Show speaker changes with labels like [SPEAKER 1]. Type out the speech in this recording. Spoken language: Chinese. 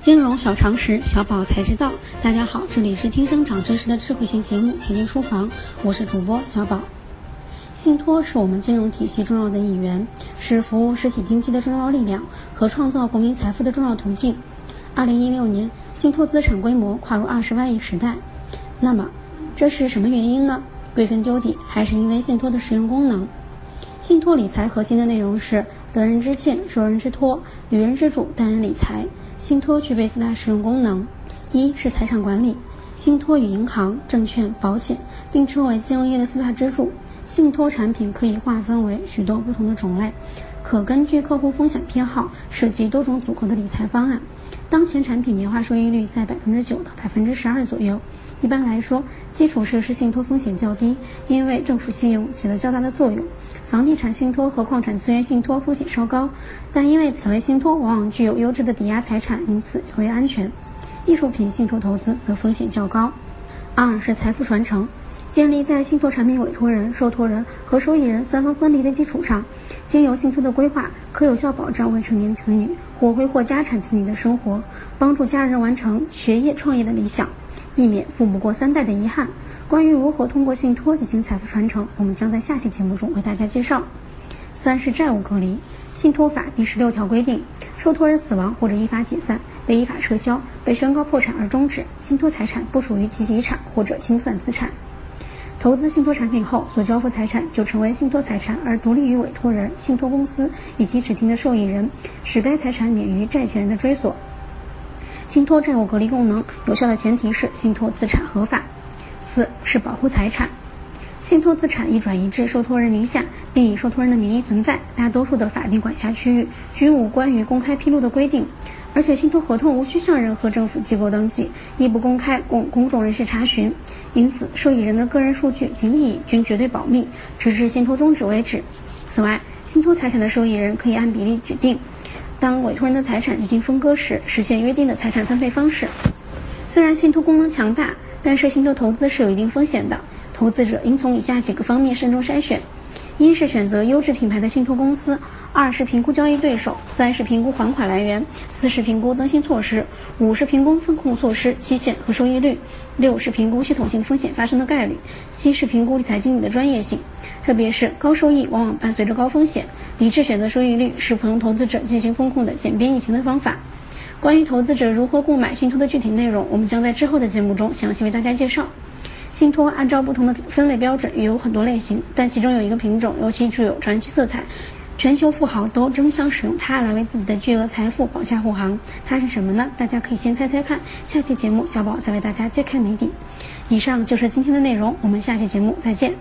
[SPEAKER 1] 金融小常识，小宝才知道。大家好，这里是听生长知识的智慧型节目《财经书房》，我是主播小宝。信托是我们金融体系重要的一员，是服务实体经济的重要力量和创造国民财富的重要途径。二零一六年，信托资产规模跨入二十万亿时代。那么，这是什么原因呢？归根究底，还是因为信托的实用功能。信托理财核心的内容是得人之信，受人之托，与人之主，待人理财。信托具备四大使用功能：一是财产管理，信托与银行、证券、保险并称为金融业的四大支柱。信托产品可以划分为许多不同的种类，可根据客户风险偏好设计多种组合的理财方案。当前产品年化收益率在百分之九到百分之十二左右。一般来说，基础设施信托风险较低，因为政府信用起了较大的作用。房地产信托和矿产资源信托风险稍高，但因为此类信托往往具有优质的抵押财产，因此较为安全。艺术品信托投资则风险较高。二是财富传承。建立在信托产品委托人、受托人和受益人三方分离的基础上，经由信托的规划，可有效保障未成年子女或挥霍家产子女的生活，帮助家人完成学业创业的理想，避免富不过三代的遗憾。关于如何通过信托进行财富传承，我们将在下期节目中为大家介绍。三是债务隔离。信托法第十六条规定，受托人死亡或者依法解散、被依法撤销、被宣告破产而终止，信托财产不属于其遗产或者清算资产。投资信托产品后所交付财产就成为信托财产，而独立于委托人、信托公司以及指定的受益人，使该财产免于债权人的追索。信托债务隔离功能有效的前提是信托资产合法。四是保护财产，信托资产已转移至受托人名下，并以受托人的名义存在，大多数的法定管辖区域均无关于公开披露的规定。而且信托合同无需向任何政府机构登记，亦不公开供公众人士查询，因此受益人的个人数据及利益均绝对保密，直至信托终止为止。此外，信托财产的受益人可以按比例指定，当委托人的财产进行分割时，实现约定的财产分配方式。虽然信托功能强大，但是信托投资是有一定风险的，投资者应从以下几个方面慎重筛选。一是选择优质品牌的信托公司，二是评估交易对手，三是评估还款来源，四是评估增信措施，五是评估风控措施期限和收益率，六是评估系统性风险发生的概率，七是评估理财经理的专业性。特别是高收益往往伴随着高风险，理智选择收益率是普通投资者进行风控的简便易行的方法。关于投资者如何购买信托的具体内容，我们将在之后的节目中详细为大家介绍。信托按照不同的分类标准也有很多类型，但其中有一个品种尤其具有传奇色彩，全球富豪都争相使用它来为自己的巨额财富保驾护航。它是什么呢？大家可以先猜猜看，下期节目小宝再为大家揭开谜底。以上就是今天的内容，我们下期节目再见。